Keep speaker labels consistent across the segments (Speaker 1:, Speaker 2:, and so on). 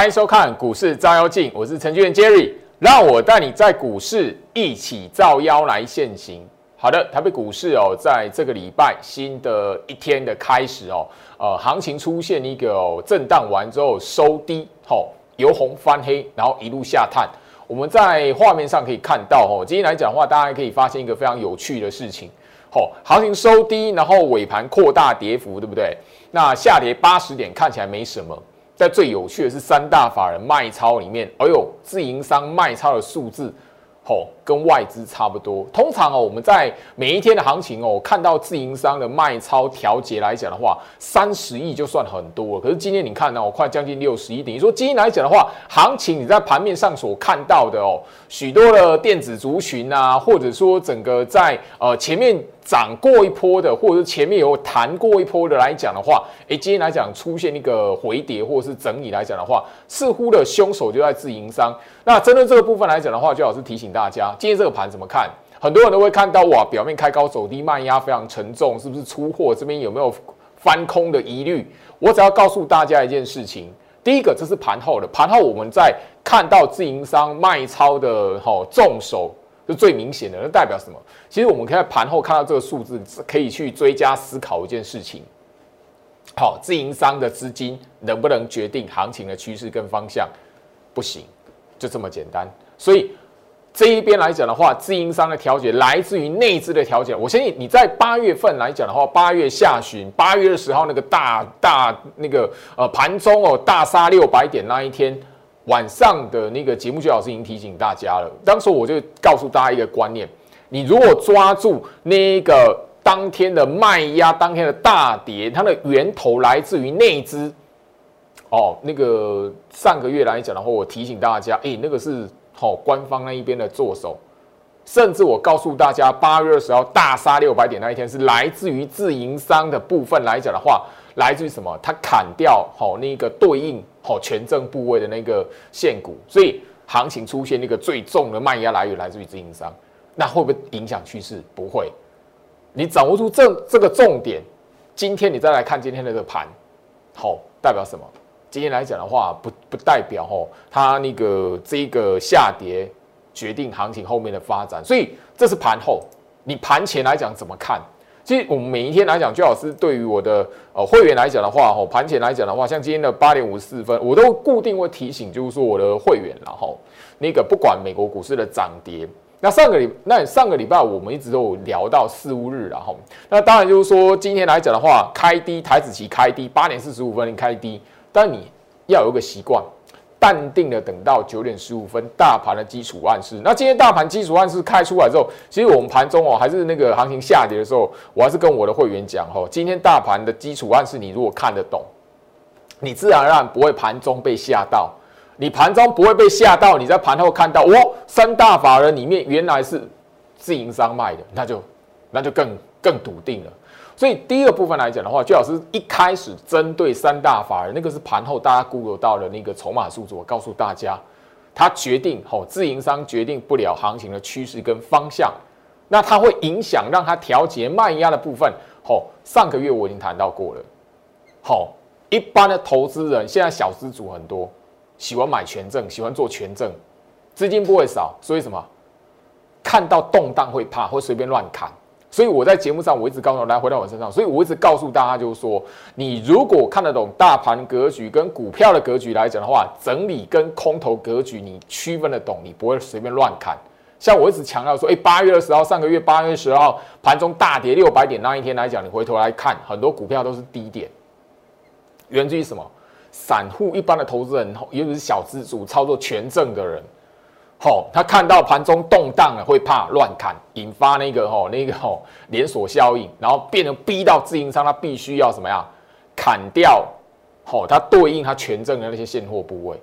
Speaker 1: 欢迎收看股市照妖镜，我是程序员 Jerry，让我带你在股市一起照妖来现行。好的，台北股市哦，在这个礼拜新的一天的开始哦，呃，行情出现一个震荡完之后收低，吼，由红翻黑，然后一路下探。我们在画面上可以看到，哦，今天来讲的话，大家可以发现一个非常有趣的事情，吼，行情收低，然后尾盘扩大跌幅，对不对？那下跌八十点看起来没什么。在最有趣的是，三大法人卖超里面，哎呦，自营商卖超的数字，吼，跟外资差不多。通常哦，我们在每一天的行情哦，看到自营商的卖超调节来讲的话，三十亿就算很多了。可是今天你看到，快将近六十亿，等于说今天来讲的话，行情你在盘面上所看到的哦，许多的电子族群啊，或者说整个在呃前面。涨过一波的，或者是前面有弹过一波的来讲的话，诶，今天来讲出现一个回跌或者是整理来讲的话，似乎的凶手就在自营商。那针对这个部分来讲的话，最好是提醒大家，今天这个盘怎么看？很多人都会看到哇，表面开高走低，卖压非常沉重，是不是出货？这边有没有翻空的疑虑？我只要告诉大家一件事情，第一个，这是盘后的盘后，我们在看到自营商卖超的哈重手。是最明显的，那代表什么？其实我们可以在盘后看到这个数字，可以去追加思考一件事情。好，自营商的资金能不能决定行情的趋势跟方向？不行，就这么简单。所以这一边来讲的话，自营商的调节来自于内资的调节。我相信你在八月份来讲的话，八月下旬、八月二十号那个大大那个呃盘中哦大杀六百点那一天。晚上的那个节目，就老师已经提醒大家了。当时我就告诉大家一个观念：你如果抓住那个当天的卖压，当天的大跌，它的源头来自于内资。哦，那个上个月来讲的话，我提醒大家，哎，那个是好官方那一边的做手。甚至我告诉大家，八月二十号大杀六百点那一天，是来自于自营商的部分来讲的话。来自于什么？它砍掉好那个对应好权证部位的那个限股，所以行情出现那个最重的卖压来源来自于自营商，那会不会影响趋势？不会。你掌握住这这个重点，今天你再来看今天的这个盘，好代表什么？今天来讲的话，不不代表哦，它那个这个下跌决定行情后面的发展，所以这是盘后。你盘前来讲怎么看？其实我们每一天来讲，最好是对于我的呃会员来讲的话，吼盘前来讲的话，像今天的八点五十四分，我都固定会提醒，就是说我的会员，然后那个不管美国股市的涨跌，那上个礼那上个礼拜我们一直都有聊到四五日，然后那当然就是说今天来讲的话，开低台子期开低八点四十五分开低，但你要有一个习惯。淡定的等到九点十五分，大盘的基础暗示。那今天大盘基础暗示开出来之后，其实我们盘中哦，还是那个行情下跌的时候，我还是跟我的会员讲哦，今天大盘的基础暗示，你如果看得懂，你自然而然不会盘中被吓到。你盘中不会被吓到，你在盘后看到哦，三大法人里面原来是自营商卖的，那就那就更更笃定了。所以第一个部分来讲的话，最好是一开始针对三大法人，那个是盘后大家估得到的那个筹码数字。我告诉大家，它决定吼自营商决定不了行情的趋势跟方向，那它会影响让它调节卖压的部分。吼，上个月我已经谈到过了。好，一般的投资人现在小资主很多，喜欢买权证，喜欢做权证，资金不会少，所以什么？看到动荡会怕，会随便乱砍。所以我在节目上，我一直告诉来回到我身上，所以我一直告诉大家，就是说，你如果看得懂大盘格局跟股票的格局来讲的话，整理跟空头格局你区分得懂，你不会随便乱砍。像我一直强调说，哎，八月二十号，上个月八月十号盘中大跌六百点那一天来讲，你回头来看，很多股票都是低点，源自于什么？散户一般的投资人，尤其是小资主操作权证的人。哦，他看到盘中动荡了，会怕乱砍，引发那个吼那个吼连锁效应，然后变成逼到自营商，他必须要什么样砍掉，好，他对应他权证的那些现货部位。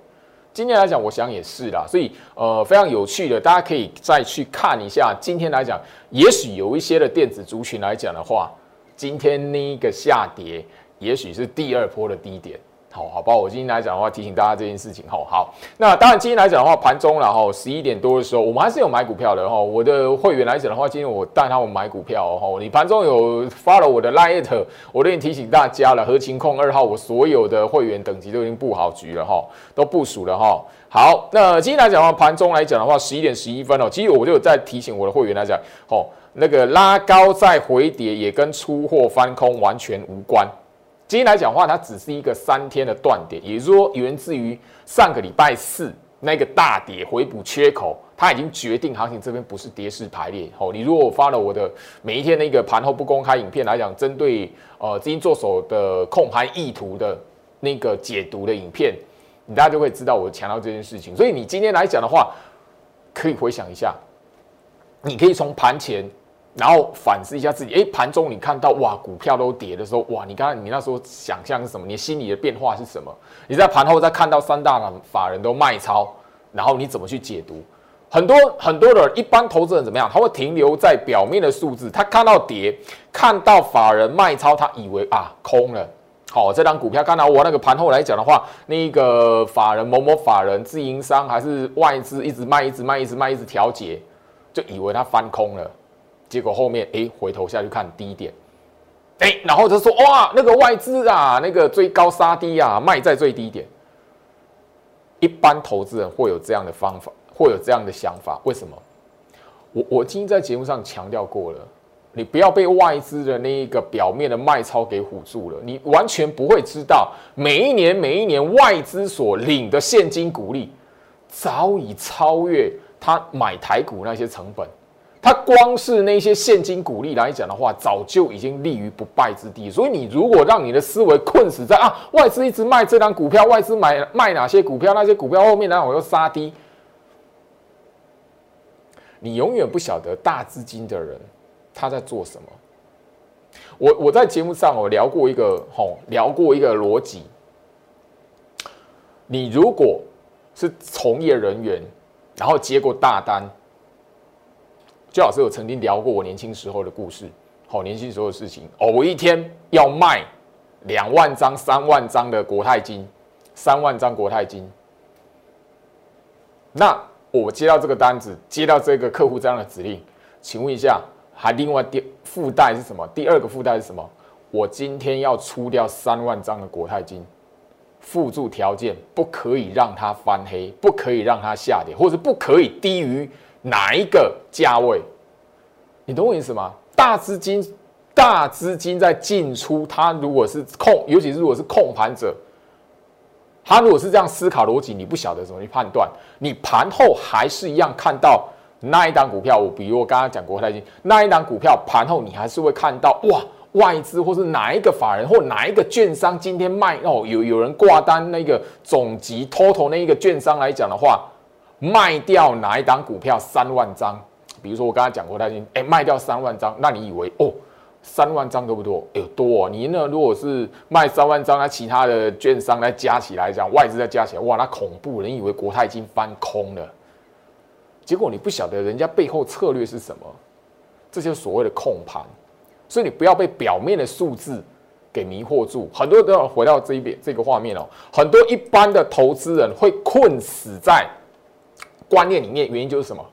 Speaker 1: 今天来讲，我想也是啦，所以呃非常有趣的，大家可以再去看一下。今天来讲，也许有一些的电子族群来讲的话，今天那个下跌，也许是第二波的低点。好，好吧，我今天来讲的话，提醒大家这件事情。好，好，那当然今天来讲的话，盘中然后十一点多的时候，我们还是有买股票的哈。我的会员来讲的话，今天我带他们买股票哦。你盘中有发了我的 light，我都已经提醒大家了。合情控二号，我所有的会员等级都已经布好局了哈，都部署了哈。好，那今天来讲的话，盘中来讲的话，十一点十一分哦，其实我就在提醒我的会员来讲，哦，那个拉高再回跌也跟出货翻空完全无关。今天来讲话，它只是一个三天的断点，也就是说，源自于上个礼拜四那个大跌回补缺口，它已经决定行情这边不是跌势排列。哦，你如果发了我的每一天那个盘后不公开影片来讲，针对呃资金做手的控盘意图的那个解读的影片，你大家就会知道我强调这件事情。所以你今天来讲的话，可以回想一下，你可以从盘前。然后反思一下自己，哎，盘中你看到哇，股票都跌的时候，哇，你刚刚你那时候想象是什么？你心里的变化是什么？你在盘后再看到三大法人都卖超，然后你怎么去解读？很多很多的一般投资人怎么样？他会停留在表面的数字，他看到跌，看到法人卖超，他以为啊空了。好，这张股票看到我那个盘后来讲的话，那个法人某某法人自营商还是外资一直卖，一直卖，一直卖，一直调节，就以为它翻空了。结果后面哎，回头下去看低点，哎，然后就说哇，那个外资啊，那个追高杀低啊，卖在最低点。一般投资人会有这样的方法，会有这样的想法，为什么？我我今天在节目上强调过了，你不要被外资的那一个表面的卖超给唬住了，你完全不会知道，每一年每一年外资所领的现金股利，早已超越他买台股那些成本。它光是那些现金股利来讲的话，早就已经立于不败之地。所以你如果让你的思维困死在啊，外资一直卖这张股票，外资买卖哪些股票，那些股票后面然后又杀低，你永远不晓得大资金的人他在做什么。我我在节目上我聊过一个吼，聊过一个逻辑。你如果是从业人员，然后接过大单。周老师有曾经聊过我年轻时候的故事，好，年轻时候的事情哦。我一天要卖两万张、三万张的国泰金，三万张国泰金。那我接到这个单子，接到这个客户这样的指令，请问一下，还另外第附带是什么？第二个附带是什么？我今天要出掉三万张的国泰金，附注条件不可以让它翻黑，不可以让它下跌，或者不可以低于。哪一个价位？你懂我意思吗？大资金，大资金在进出，它如果是控，尤其是如果是控盘者，他如果是这样思考逻辑，你不晓得怎么去判断。你盘后还是一样看到那一档股票，我比如我刚刚讲国泰金那一档股票，盘后你还是会看到哇，外资或是哪一个法人或哪一个券商今天卖哦，有有人挂单那个总集 total 那一个券商来讲的话。卖掉哪一档股票三万张？比如说我刚才讲过，他已经哎卖掉三万张，那你以为哦三万张多不多？哎多哦！你呢？如果是卖三万张，那其他的券商来加起来讲，外资再加起来，哇，那恐怖！人以为国泰已经翻空了，结果你不晓得人家背后策略是什么，这就是所谓的控盘。所以你不要被表面的数字给迷惑住。很多都要回到这一边这个画面哦，很多一般的投资人会困死在。观念里面原因就是什么？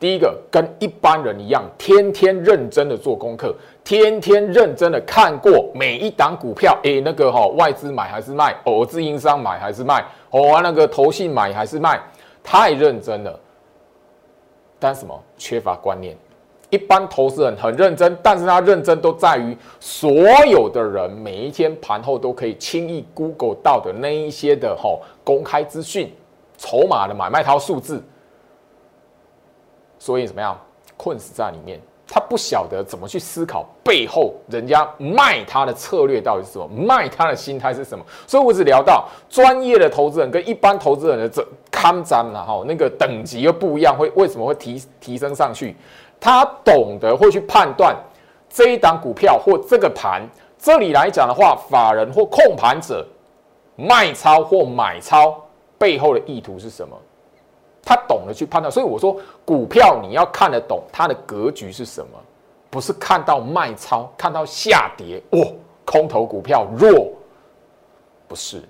Speaker 1: 第一个，跟一般人一样，天天认真的做功课，天天认真的看过每一档股票，诶，那个哈外资买还是卖，哦，自营商买还是卖，哦，那个投信买还是卖，太认真了。但什么？缺乏观念。一般投资人很认真，但是他认真都在于所有的人每一天盘后都可以轻易 Google 到的那一些的哈公开资讯、筹码的买卖套数字。所以怎么样困死在里面？他不晓得怎么去思考背后人家卖他的策略到底是什么，卖他的心态是什么。所以我只聊到专业的投资人跟一般投资人的这看涨了哈，那个等级又不一样，会为什么会提提升上去？他懂得会去判断这一档股票或这个盘，这里来讲的话，法人或控盘者卖超或买超背后的意图是什么？他懂得去判断，所以我说股票你要看得懂它的格局是什么，不是看到卖超，看到下跌，哇，空头股票弱，不是，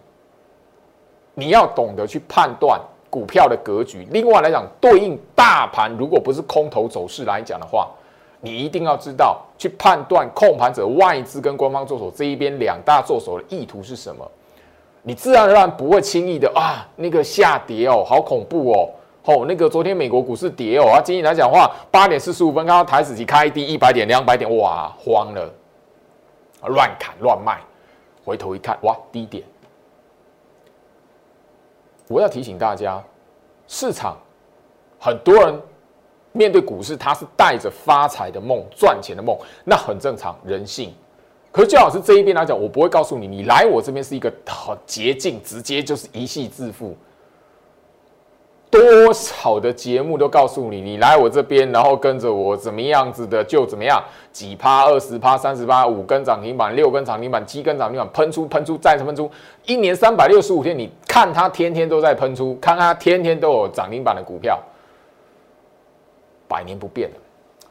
Speaker 1: 你要懂得去判断股票的格局。另外来讲，对应大盘，如果不是空头走势来讲的话，你一定要知道去判断控盘者外资跟官方做手这一边两大做手的意图是什么。你自然而然不会轻易的啊，那个下跌哦，好恐怖哦，哦，那个昨天美国股市跌哦，啊，今天来讲话八点四十五分刚刚台子期开低一百点两百点，哇，慌了，乱砍乱卖，回头一看，哇，低点。我要提醒大家，市场很多人面对股市，他是带着发财的梦、赚钱的梦，那很正常，人性。可是最好是这一边来讲，我不会告诉你，你来我这边是一个好捷径，直接就是一系致富。多少的节目都告诉你，你来我这边，然后跟着我怎么样子的就怎么样，几趴、二十趴、三十趴、五根涨停板、六根涨停板、七根涨停板，喷出、喷出、再喷出，一年三百六十五天，你看它天天都在喷出，看它天天都有涨停板的股票，百年不变的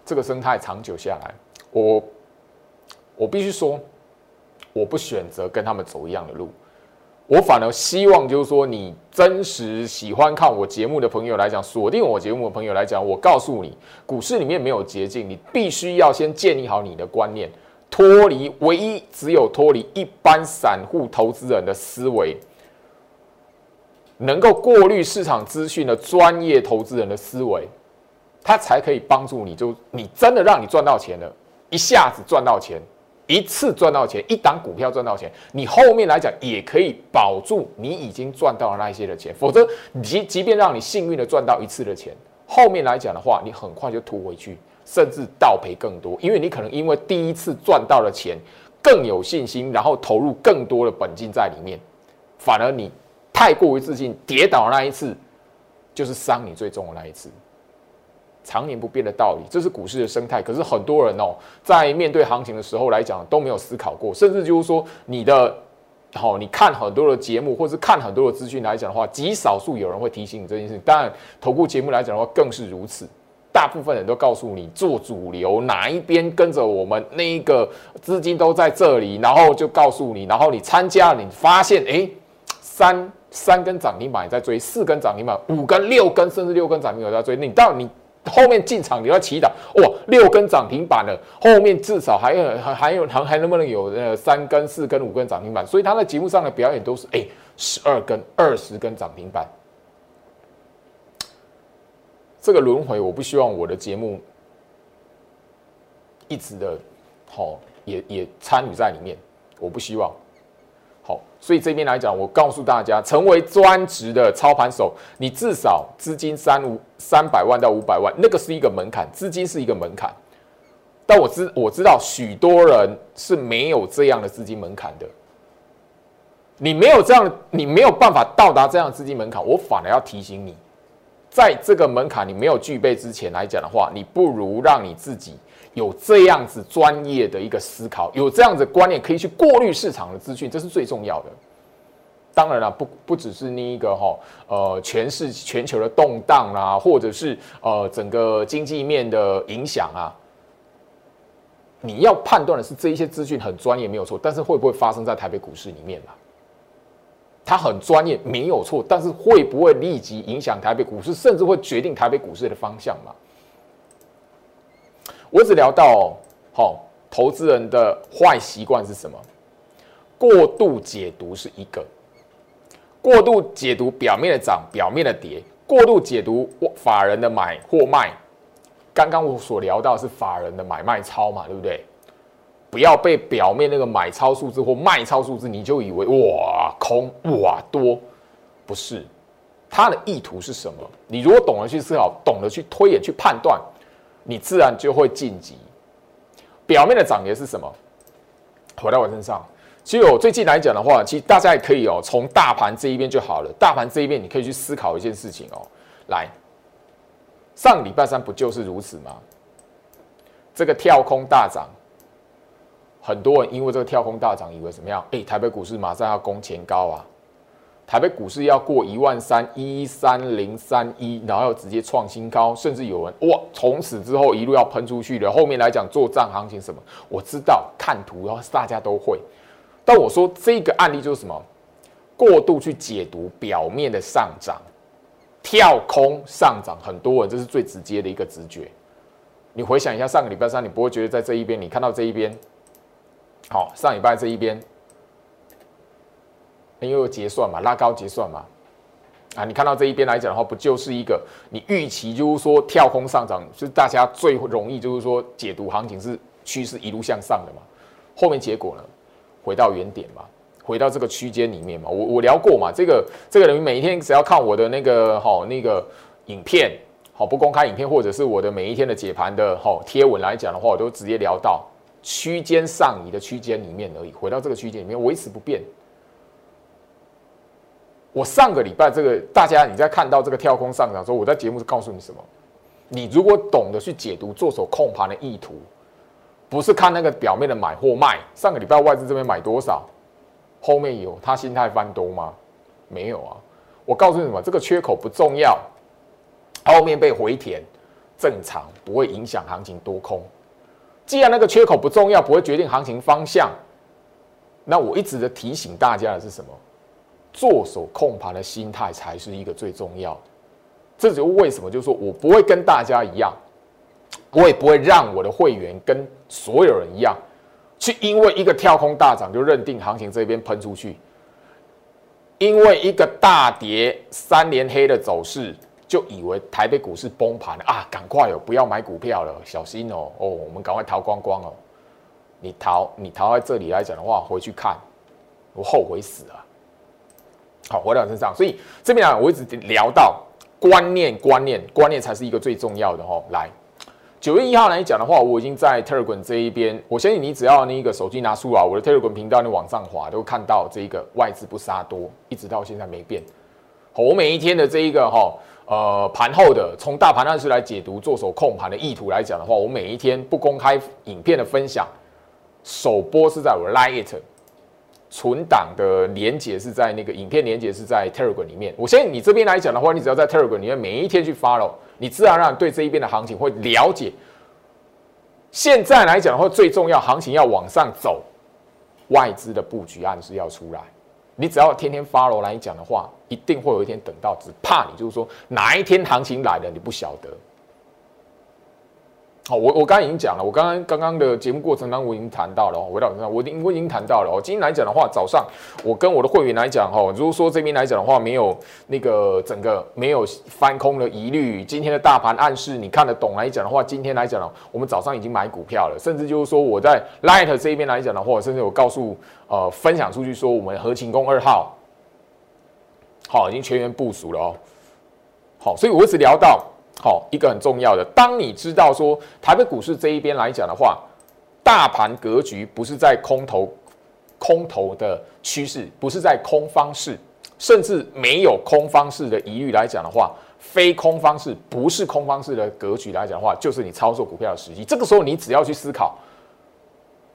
Speaker 1: 这个生态长久下来，我我必须说，我不选择跟他们走一样的路。我反而希望，就是说，你真实喜欢看我节目的朋友来讲，锁定我节目的朋友来讲，我告诉你，股市里面没有捷径，你必须要先建立好你的观念，脱离唯一只有脱离一般散户投资人的思维，能够过滤市场资讯的专业投资人的思维，他才可以帮助你，就你真的让你赚到钱了，一下子赚到钱。一次赚到钱，一档股票赚到钱，你后面来讲也可以保住你已经赚到了那一些的钱。否则，即即便让你幸运的赚到一次的钱，后面来讲的话，你很快就吐回去，甚至倒赔更多。因为你可能因为第一次赚到了钱更有信心，然后投入更多的本金在里面，反而你太过于自信，跌倒那一次就是伤你最重的那一次。常年不变的道理，这是股市的生态。可是很多人哦，在面对行情的时候来讲，都没有思考过，甚至就是说，你的好，你看很多的节目，或是看很多的资讯来讲的话，极少数有人会提醒你这件事情。当然，投顾节目来讲的话，更是如此。大部分人都告诉你做主流哪一边跟着我们，那一个资金都在这里，然后就告诉你，然后你参加，你发现哎，三三根涨停板在追，四根涨停板，五根、六根，甚至六根涨停板在追，你到你。后面进场你要祈祷哇，六根涨停板了，后面至少还有还还有还还能不能有呃三根四根五根涨停板？所以他在节目上的表演都是哎十二根二十根涨停板，这个轮回我不希望我的节目一直的好也也参与在里面，我不希望。所以这边来讲，我告诉大家，成为专职的操盘手，你至少资金三五三百万到五百万，那个是一个门槛，资金是一个门槛。但我知我知道许多人是没有这样的资金门槛的。你没有这样，你没有办法到达这样的资金门槛，我反而要提醒你，在这个门槛你没有具备之前来讲的话，你不如让你自己。有这样子专业的一个思考，有这样子观念，可以去过滤市场的资讯，这是最重要的。当然了，不不只是那一个哈，呃，全市全球的动荡啊，或者是呃整个经济面的影响啊，你要判断的是这一些资讯很专业没有错，但是会不会发生在台北股市里面嘛？它很专业没有错，但是会不会立即影响台北股市，甚至会决定台北股市的方向嘛？我只聊到，好，投资人的坏习惯是什么？过度解读是一个，过度解读表面的涨，表面的跌，过度解读法人的买或卖。刚刚我所聊到是法人的买卖超嘛，对不对？不要被表面那个买超数字或卖超数字，你就以为哇空哇多，不是，它的意图是什么？你如果懂得去思考，懂得去推演，去判断。你自然就会晋级。表面的涨跌是什么？回到我身上，其实我最近来讲的话，其实大家也可以哦，从大盘这一边就好了。大盘这一边，你可以去思考一件事情哦。来，上礼拜三不就是如此吗？这个跳空大涨，很多人因为这个跳空大涨，以为怎么样？哎，台北股市马上要攻前高啊！台北股市要过一万三一三零三一，然后直接创新高，甚至有人哇，从此之后一路要喷出去了。后面来讲做账行情什么，我知道看图，然后大家都会。但我说这个案例就是什么？过度去解读表面的上涨，跳空上涨，很多人这是最直接的一个直觉。你回想一下上个礼拜三，你不会觉得在这一边，你看到这一边，好，上礼拜这一边，因为结算嘛，拉高结算嘛，啊，你看到这一边来讲的话，不就是一个你预期就是说跳空上涨，是大家最容易就是说解读行情是趋势一路向上的嘛？后面结果呢，回到原点嘛，回到这个区间里面嘛，我我聊过嘛，这个这个人每一天只要看我的那个好那个影片。好，不公开影片或者是我的每一天的解盘的哈贴文来讲的话，我都直接聊到区间上移的区间里面而已。回到这个区间里面维持不变。我上个礼拜这个大家你在看到这个跳空上涨时候，我在节目是告诉你什么？你如果懂得去解读做手控盘的意图，不是看那个表面的买或卖。上个礼拜外资这边买多少？后面有他心态翻多吗？没有啊。我告诉你什么？这个缺口不重要。后面被回填，正常不会影响行情多空。既然那个缺口不重要，不会决定行情方向，那我一直的提醒大家的是什么？做手控盘的心态才是一个最重要的。这就为什么，就是说我不会跟大家一样，我也不会让我的会员跟所有人一样，去因为一个跳空大涨就认定行情这边喷出去，因为一个大跌三连黑的走势。就以为台北股市崩盘了啊！赶快哦，不要买股票了，小心哦哦，我们赶快逃光光哦！你逃，你逃在这里来讲的话，回去看，我后悔死了。好，回到身上，所以这边啊，我一直聊到观念，观念，观念才是一个最重要的哦。来，九月一号来讲的话，我已经在 Telegram 这一边，我相信你只要那个手机拿出来，我的 Telegram 频道你往上滑，都看到这一个外资不杀多，一直到现在没变。好，我每一天的这一个哈。呃，盘后的从大盘暗示来解读做手控盘的意图来讲的话，我每一天不公开影片的分享，首播是在我 Lite，It 存档的连接是在那个影片连接是在 Telegram 里面。我相信你这边来讲的话，你只要在 Telegram 里面每一天去 follow，你自然而然对这一边的行情会了解。现在来讲的话，最重要行情要往上走，外资的布局暗示要出来。你只要天天 follow 来讲的话，一定会有一天等到，只怕你就是说哪一天行情来了，你不晓得。好，我我刚刚已经讲了，我刚刚刚刚的节目过程当中我已经谈到了，回到身上，我已经我已经谈到了。哦，今天来讲的话，早上我跟我的会员来讲，哈，如果说这边来讲的话，没有那个整个没有翻空的疑虑，今天的大盘暗示你看得懂来讲的话，今天来讲呢，我们早上已经买股票了，甚至就是说我在 Light 这一边来讲的话，甚至我告诉呃分享出去说，我们合情工二号，好，已经全员部署了哦。好，所以我一直聊到。好，一个很重要的，当你知道说台北股市这一边来讲的话，大盘格局不是在空头，空头的趋势不是在空方式，甚至没有空方式的疑虑来讲的话，非空方式不是空方式的格局来讲的话，就是你操作股票的时机。这个时候你只要去思考，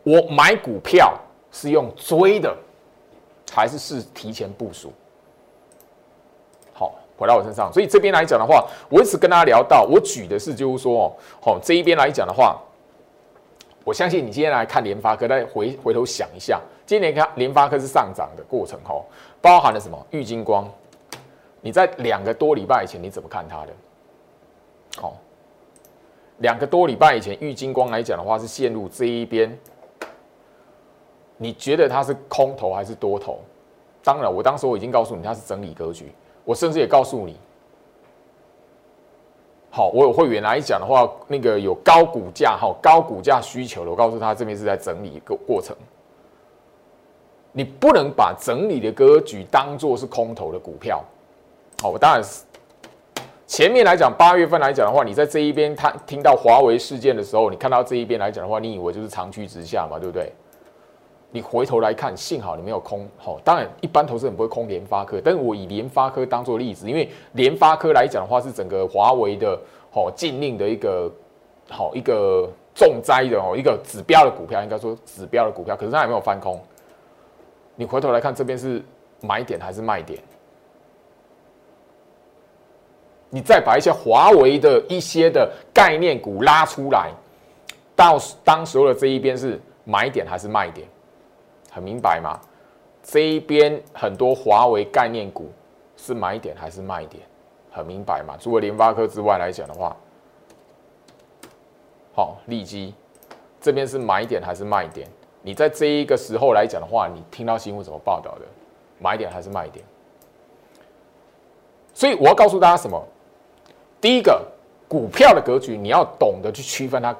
Speaker 1: 我买股票是用追的，还是是提前部署？回到我身上，所以这边来讲的话，我一直跟大家聊到，我举的是就是说哦，这一边来讲的话，我相信你今天来看联发科，再回回头想一下，今年看联发科是上涨的过程哦，包含了什么？玉金光，你在两个多礼拜以前你怎么看它的？好，两个多礼拜以前，玉金光来讲的话是陷入这一边，你觉得它是空头还是多头？当然，我当时我已经告诉你，它是整理格局。我甚至也告诉你，好，我有会员来讲的话，那个有高股价、哈高股价需求的，我告诉他这边是在整理一个过程。你不能把整理的格局当做是空头的股票。好，我当然是前面来讲，八月份来讲的话，你在这一边他听到华为事件的时候，你看到这一边来讲的话，你以为就是长驱直下嘛，对不对？你回头来看，幸好你没有空。好，当然一般投资人不会空联发科，但是我以联发科当做例子，因为联发科来讲的话是整个华为的好禁令的一个好一个重灾的哦一个指标的股票，应该说指标的股票，可是它也没有翻空。你回头来看这边是买点还是卖点？你再把一些华为的一些的概念股拉出来，到当时候的这一边是买点还是卖点？很明白嘛？这一边很多华为概念股是买点还是卖点？很明白嘛？除了联发科之外来讲的话，好，利基这边是买点还是卖点？你在这一个时候来讲的话，你听到新闻怎么报道的？买点还是卖点？所以我要告诉大家什么？第一个，股票的格局你要懂得去区分它，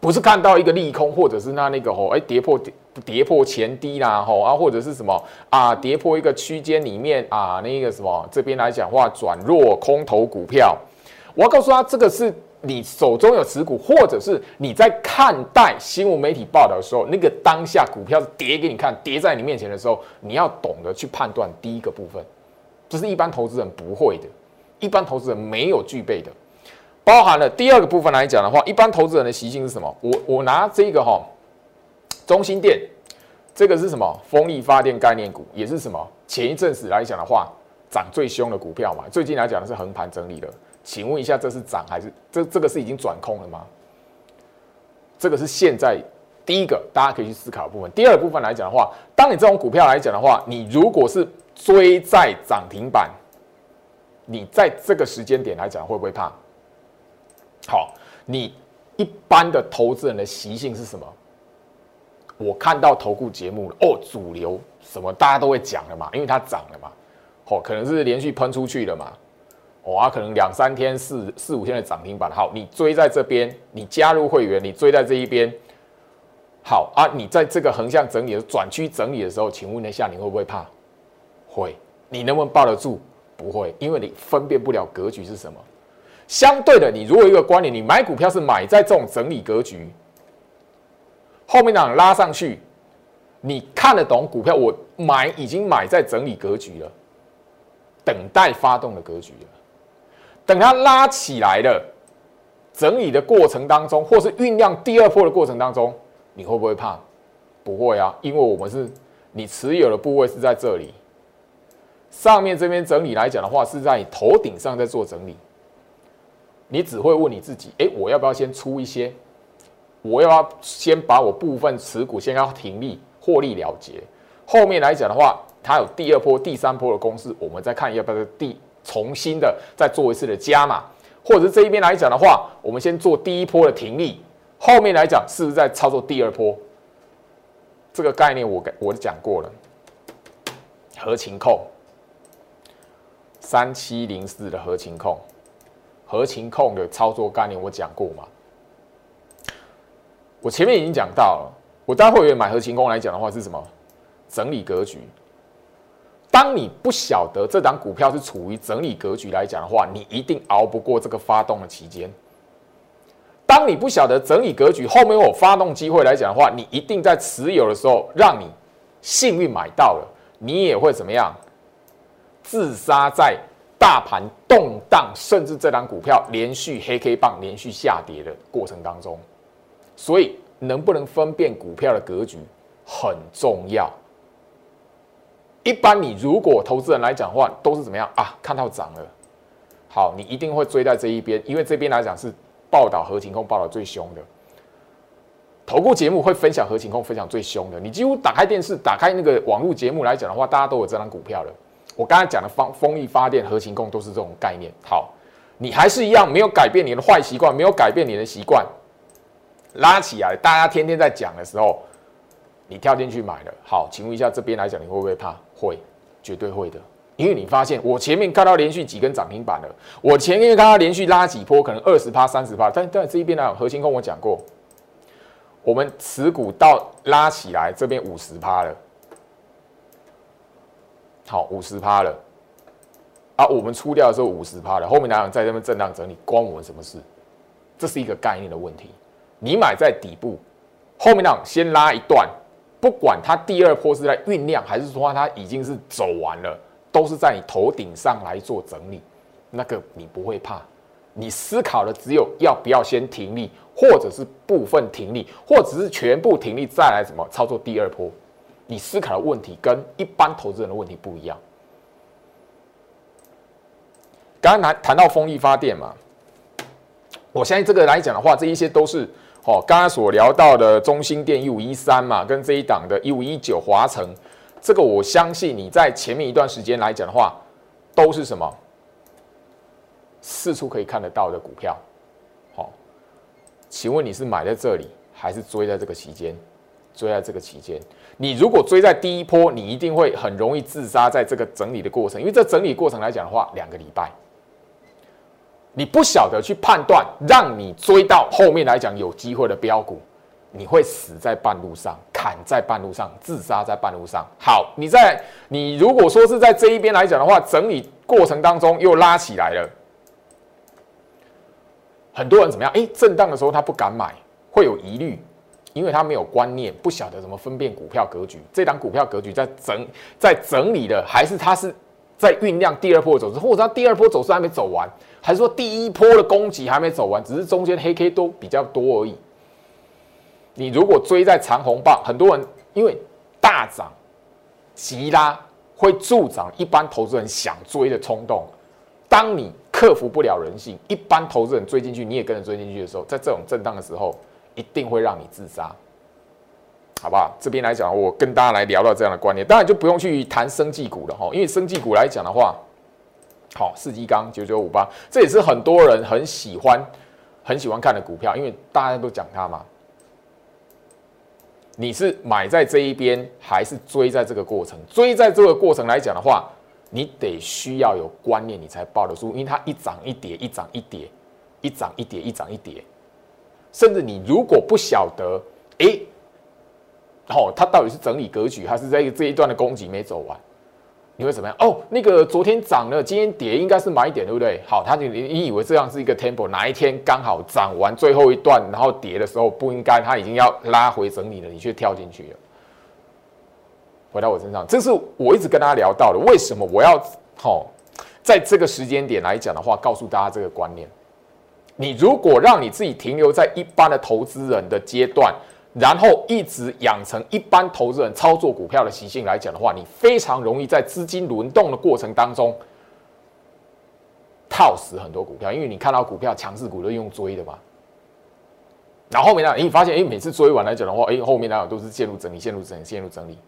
Speaker 1: 不是看到一个利空，或者是那那个吼，哎，跌破跌跌破前低啦，吼啊，或者是什么啊，跌破一个区间里面啊，那个什么这边来讲话转弱空头股票，我要告诉他，这个是。你手中有持股，或者是你在看待新闻媒体报道的时候，那个当下股票跌给你看，跌在你面前的时候，你要懂得去判断第一个部分，这是一般投资人不会的，一般投资人没有具备的，包含了第二个部分来讲的话，一般投资人的习性是什么？我我拿这个哈，中心店，这个是什么？风力发电概念股，也是什么？前一阵子来讲的话，涨最凶的股票嘛，最近来讲的是横盘整理的。请问一下，这是涨还是这这个是已经转空了吗？这个是现在第一个大家可以去思考的部分。第二部分来讲的话，当你这种股票来讲的话，你如果是追在涨停板，你在这个时间点来讲会不会怕？好，你一般的投资人的习性是什么？我看到投顾节目了哦，主流什么大家都会讲的嘛，因为它涨了嘛，哦，可能是连续喷出去了嘛。哦啊，可能两三天、四四五天的涨停板，好，你追在这边，你加入会员，你追在这一边，好啊，你在这个横向整理的转区整理的时候，请问一下，你会不会怕？会，你能不能抱得住？不会，因为你分辨不了格局是什么。相对的，你如果一个观点，你买股票是买在这种整理格局，后面档拉上去，你看得懂股票，我买已经买在整理格局了，等待发动的格局了。等它拉起来了，整理的过程当中，或是酝酿第二波的过程当中，你会不会怕？不会啊，因为我们是你持有的部位是在这里，上面这边整理来讲的话，是在你头顶上在做整理。你只会问你自己：哎，我要不要先出一些？我要不要先把我部分持股先要停利获利了结？后面来讲的话，它有第二波、第三波的公式，我们再看要不要第。重新的再做一次的加码，或者是这一边来讲的话，我们先做第一波的停利，后面来讲是不是在操作第二波？这个概念我我讲过了，合情控三七零四的合情控，合情控的操作概念我讲过嘛？我前面已经讲到了，我待会买合情控来讲的话是什么？整理格局。当你不晓得这档股票是处于整理格局来讲的话，你一定熬不过这个发动的期间。当你不晓得整理格局后面有发动机会来讲的话，你一定在持有的时候让你幸运买到了，你也会怎么样？自杀在大盘动荡，甚至这档股票连续黑 K 棒连续下跌的过程当中。所以，能不能分辨股票的格局很重要。一般你如果投资人来讲的话，都是怎么样啊？看到涨了，好，你一定会追在这一边，因为这边来讲是报道核情况报道最凶的。投顾节目会分享核情况分享最凶的，你几乎打开电视、打开那个网络节目来讲的话，大家都有这张股票了。我刚才讲的风风力发电、核情控都是这种概念。好，你还是一样没有改变你的坏习惯，没有改变你的习惯，拉起来，大家天天在讲的时候。你跳进去买了，好，请问一下这边来讲，你会不会怕？会，绝对会的，因为你发现我前面看到连续几根涨停板了，我前面看到连续拉几波，可能二十趴、三十趴，但但这一边呢，核心跟我讲过，我们持股到拉起来这边五十趴了，好，五十趴了，啊，我们出掉的时候五十趴了，后面来讲在这边震荡整理，关我们什么事？这是一个概念的问题，你买在底部，后面呢先拉一段。不管它第二波是在酝酿，还是说它已经是走完了，都是在你头顶上来做整理，那个你不会怕。你思考的只有要不要先停利，或者是部分停利，或者是全部停利再来怎么操作第二波。你思考的问题跟一般投资人的问题不一样。刚刚谈谈到风力发电嘛，我相信这个来讲的话，这一些都是。哦，刚刚所聊到的中心电一五一三嘛，跟这一档的一五一九华城，这个我相信你在前面一段时间来讲的话，都是什么四处可以看得到的股票。好，请问你是买在这里，还是追在这个期间？追在这个期间，你如果追在第一波，你一定会很容易自杀在这个整理的过程，因为这整理过程来讲的话，两个礼拜，你不晓得去判断，让你追到后面来讲有机会的标股。你会死在半路上，砍在半路上，自杀在半路上。好，你在你如果说是在这一边来讲的话，整理过程当中又拉起来了，很多人怎么样？哎，震荡的时候他不敢买，会有疑虑，因为他没有观念，不晓得怎么分辨股票格局。这档股票格局在整在整理的，还是它是在酝酿第二波走势，或者它第二波走势还没走完，还是说第一波的攻击还没走完，只是中间黑 K 都比较多而已。你如果追在长红棒，很多人因为大涨急拉会助长一般投资人想追的冲动。当你克服不了人性，一般投资人追进去，你也跟着追进去的时候，在这种震荡的时候，一定会让你自杀，好不好？这边来讲，我跟大家来聊到这样的观念，当然就不用去谈生技股了哈，因为生技股来讲的话，好，四季钢九九五八，这也是很多人很喜欢很喜欢看的股票，因为大家都讲它嘛。你是买在这一边，还是追在这个过程？追在这个过程来讲的话，你得需要有观念，你才抱得住，因为它一涨一跌，一涨一跌，一涨一跌，一涨一跌。甚至你如果不晓得，哎，哦，它到底是整理格局，还是在这一段的攻击没走完？你会怎么样？哦，那个昨天涨了，今天跌，应该是买点，对不对？好，他就你你以为这样是一个 temple，哪一天刚好涨完最后一段，然后跌的时候不应该，他已经要拉回整理了，你却跳进去了。回到我身上，这是我一直跟大家聊到的，为什么我要好在这个时间点来讲的话，告诉大家这个观念。你如果让你自己停留在一般的投资人的阶段。然后一直养成一般投资人操作股票的习性来讲的话，你非常容易在资金轮动的过程当中套死很多股票，因为你看到股票强势股都用追的嘛。然后后面呢，你发现哎，每次追完来讲的话，哎，后面呢都是陷入整理、陷入整理、陷入整理。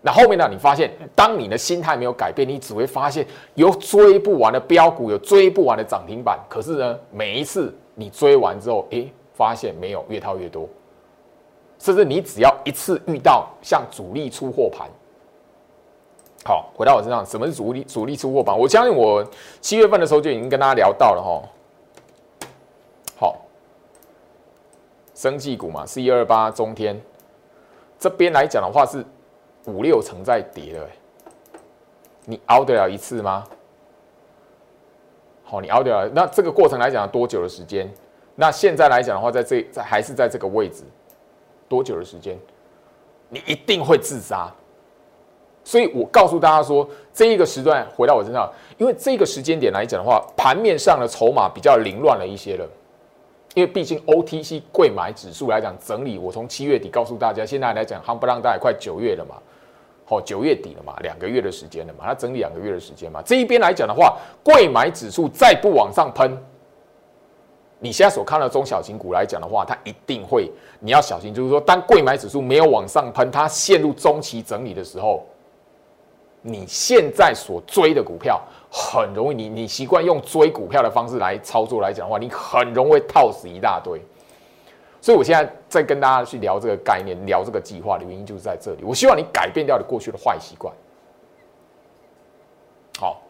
Speaker 1: 那后面呢，你发现当你的心态没有改变，你只会发现有追不完的标股，有追不完的涨停板。可是呢，每一次你追完之后，哎，发现没有，越套越多。甚至你只要一次遇到像主力出货盘，好，回到我身上，什么是主力主力出货盘？我相信我七月份的时候就已经跟大家聊到了哈。好，生技股嘛，四二八中天这边来讲的话是五六成在跌的，你熬得了一次吗？好，你熬得了？那这个过程来讲多久的时间？那现在来讲的话，在这在还是在这个位置。多久的时间，你一定会自杀。所以我告诉大家说，这一个时段回到我身上，因为这个时间点来讲的话，盘面上的筹码比较凌乱了一些了。因为毕竟 OTC 贵买指数来讲整理，我从七月底告诉大家，现在来讲，夯不啷当也快九月了嘛，好九月底了嘛，两个月的时间了嘛，它整理两个月的时间嘛。这一边来讲的话，贵买指数再不往上喷。你现在所看到中小型股来讲的话，它一定会，你要小心，就是说，当贵买指数没有往上喷，它陷入中期整理的时候，你现在所追的股票很容易，你你习惯用追股票的方式来操作来讲的话，你很容易套死一大堆。所以我现在在跟大家去聊这个概念，聊这个计划的原因就是在这里。我希望你改变掉你过去的坏习惯。好，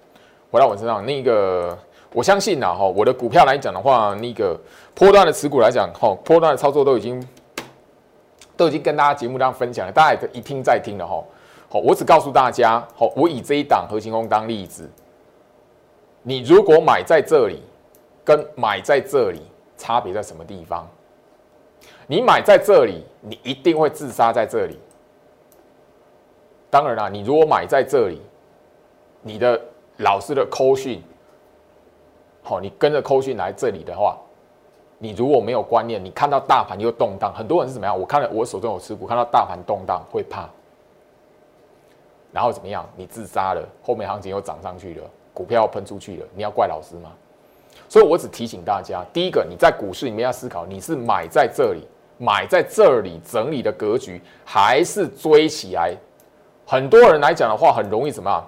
Speaker 1: 回到我身上那个。我相信呐，哈，我的股票来讲的话，那个波段的持股来讲，哈，波段的操作都已经都已经跟大家节目上分享了，大家也可以一听再听了，哈。好，我只告诉大家，好，我以这一档核心工当例子，你如果买在这里，跟买在这里差别在什么地方？你买在这里，你一定会自杀在这里。当然啦，你如果买在这里，你的老师的扣讯。好，你跟着扣讯来这里的话，你如果没有观念，你看到大盘又动荡，很多人是怎么样？我看了，我手中有持股，看到大盘动荡会怕，然后怎么样？你自杀了，后面行情又涨上去了，股票喷出去了，你要怪老师吗？所以我只提醒大家，第一个，你在股市里面要思考，你是买在这里，买在这里整理的格局，还是追起来很多人来讲的话，很容易怎么样？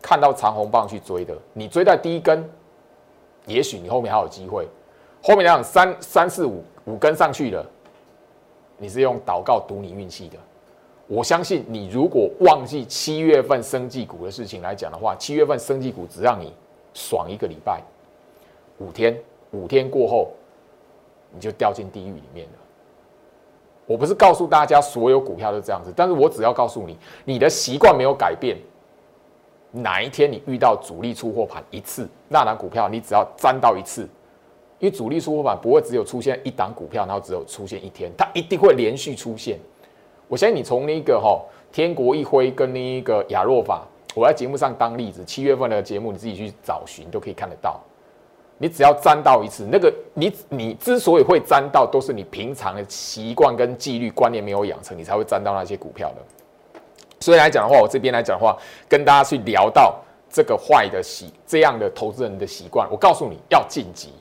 Speaker 1: 看到长红棒去追的，你追在第一根，也许你后面还有机会。后面两三三四五五根上去了，你是用祷告赌你运气的。我相信你如果忘记七月份生技股的事情来讲的话，七月份生技股只让你爽一个礼拜，五天，五天过后你就掉进地狱里面了。我不是告诉大家所有股票都这样子，但是我只要告诉你，你的习惯没有改变。哪一天你遇到主力出货盘一次，那档股票你只要沾到一次，因为主力出货盘不会只有出现一档股票，然后只有出现一天，它一定会连续出现。我相信你从那个哈天国一辉跟那个亚若法，我在节目上当例子，七月份的节目你自己去找寻都可以看得到。你只要沾到一次，那个你你之所以会沾到，都是你平常的习惯跟纪律观念没有养成，你才会沾到那些股票的。所以来讲的话，我这边来讲的话，跟大家去聊到这个坏的习，这样的投资人的习惯，我告诉你要晋级。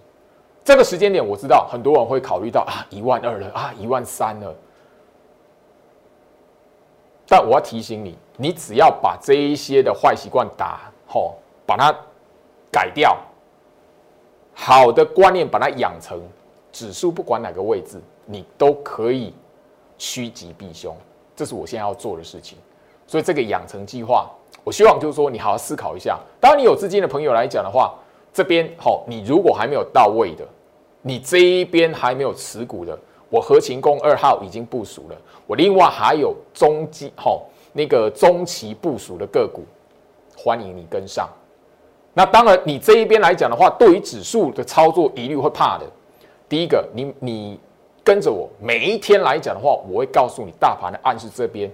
Speaker 1: 这个时间点，我知道很多人会考虑到啊，一万二了啊，一万三了。但我要提醒你，你只要把这一些的坏习惯打好，把它改掉，好的观念把它养成，指数不管哪个位置，你都可以趋吉避凶。这是我现在要做的事情。所以这个养成计划，我希望就是说你好好思考一下。当，你有资金的朋友来讲的话，这边好，你如果还没有到位的，你这一边还没有持股的，我合勤工二号已经部署了。我另外还有中基好那个中期部署的个股，欢迎你跟上。那当然，你这一边来讲的话，对于指数的操作一律会怕的。第一个，你你跟着我，每一天来讲的话，我会告诉你大盘的暗示这边。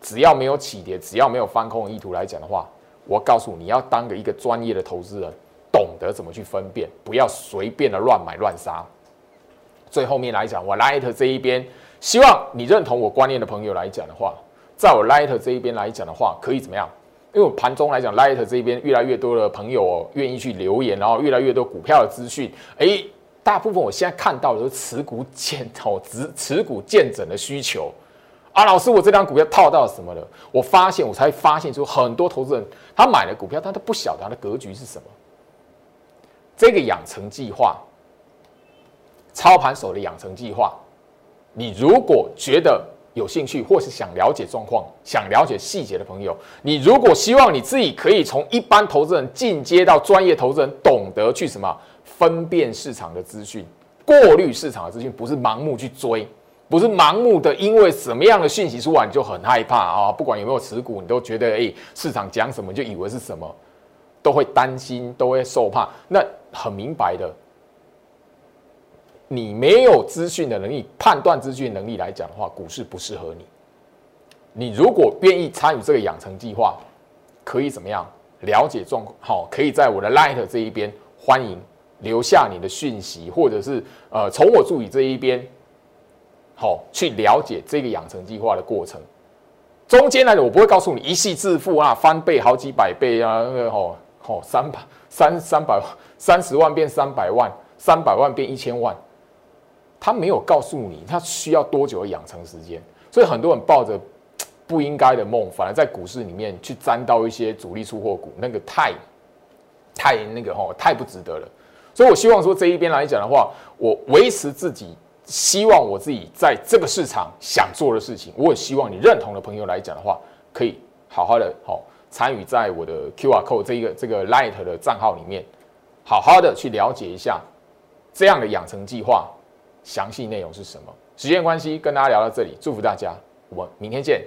Speaker 1: 只要没有起跌，只要没有翻空的意图来讲的话，我告诉你要当个一个专业的投资人，懂得怎么去分辨，不要随便的乱买乱杀。最后面来讲，我 Light 这一边，希望你认同我观念的朋友来讲的话，在我 Light 这一边来讲的话，可以怎么样？因为盘中来讲，Light 这边越来越多的朋友愿意去留言，然后越来越多股票的资讯，哎，大部分我现在看到的是持股见哦，持持股见整的需求。啊，老师，我这张股票套到什么了？我发现，我才发现出很多投资人他买了股票，他都不晓得他的格局是什么。这个养成计划，操盘手的养成计划，你如果觉得有兴趣，或是想了解状况、想了解细节的朋友，你如果希望你自己可以从一般投资人进阶到专业投资人，懂得去什么分辨市场的资讯，过滤市场的资讯，不是盲目去追。不是盲目的，因为什么样的讯息出来你就很害怕啊！不管有没有持股，你都觉得哎，市场讲什么就以为是什么，都会担心，都会受怕。那很明白的，你没有资讯的能力，判断资讯能力来讲的话，股市不适合你。你如果愿意参与这个养成计划，可以怎么样了解状况？好，可以在我的 Light 这一边欢迎留下你的讯息，或者是呃，从我助理这一边。好，去了解这个养成计划的过程。中间呢，我不会告诉你一系致富啊，翻倍好几百倍啊，那个哦哦，三百三三百三十万变三百万，三百万变一千万。他没有告诉你他需要多久的养成时间，所以很多人抱着不应该的梦，反而在股市里面去沾到一些主力出货股，那个太太那个哦，太不值得了。所以我希望说这一边来讲的话，我维持自己。希望我自己在这个市场想做的事情，我也希望你认同的朋友来讲的话，可以好好的好参与在我的 Q R code 这一个这个 Light 的账号里面，好好的去了解一下这样的养成计划详细内容是什么。时间关系，跟大家聊到这里，祝福大家，我们明天见。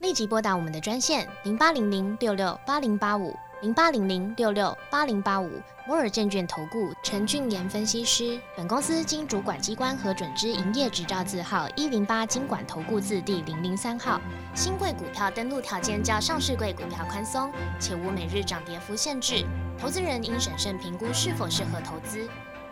Speaker 1: 立即拨打我们的专线零八零零六六八零八五。零八零零六六八零八五摩尔证券投顾陈俊言分析师，本公司经主管机关核准之营业执照字号一零八经管投顾字第零零三号。新贵股票登录条件较上市贵股票宽松，且无每日涨跌幅限制。投资人应审慎评估是否适合投资。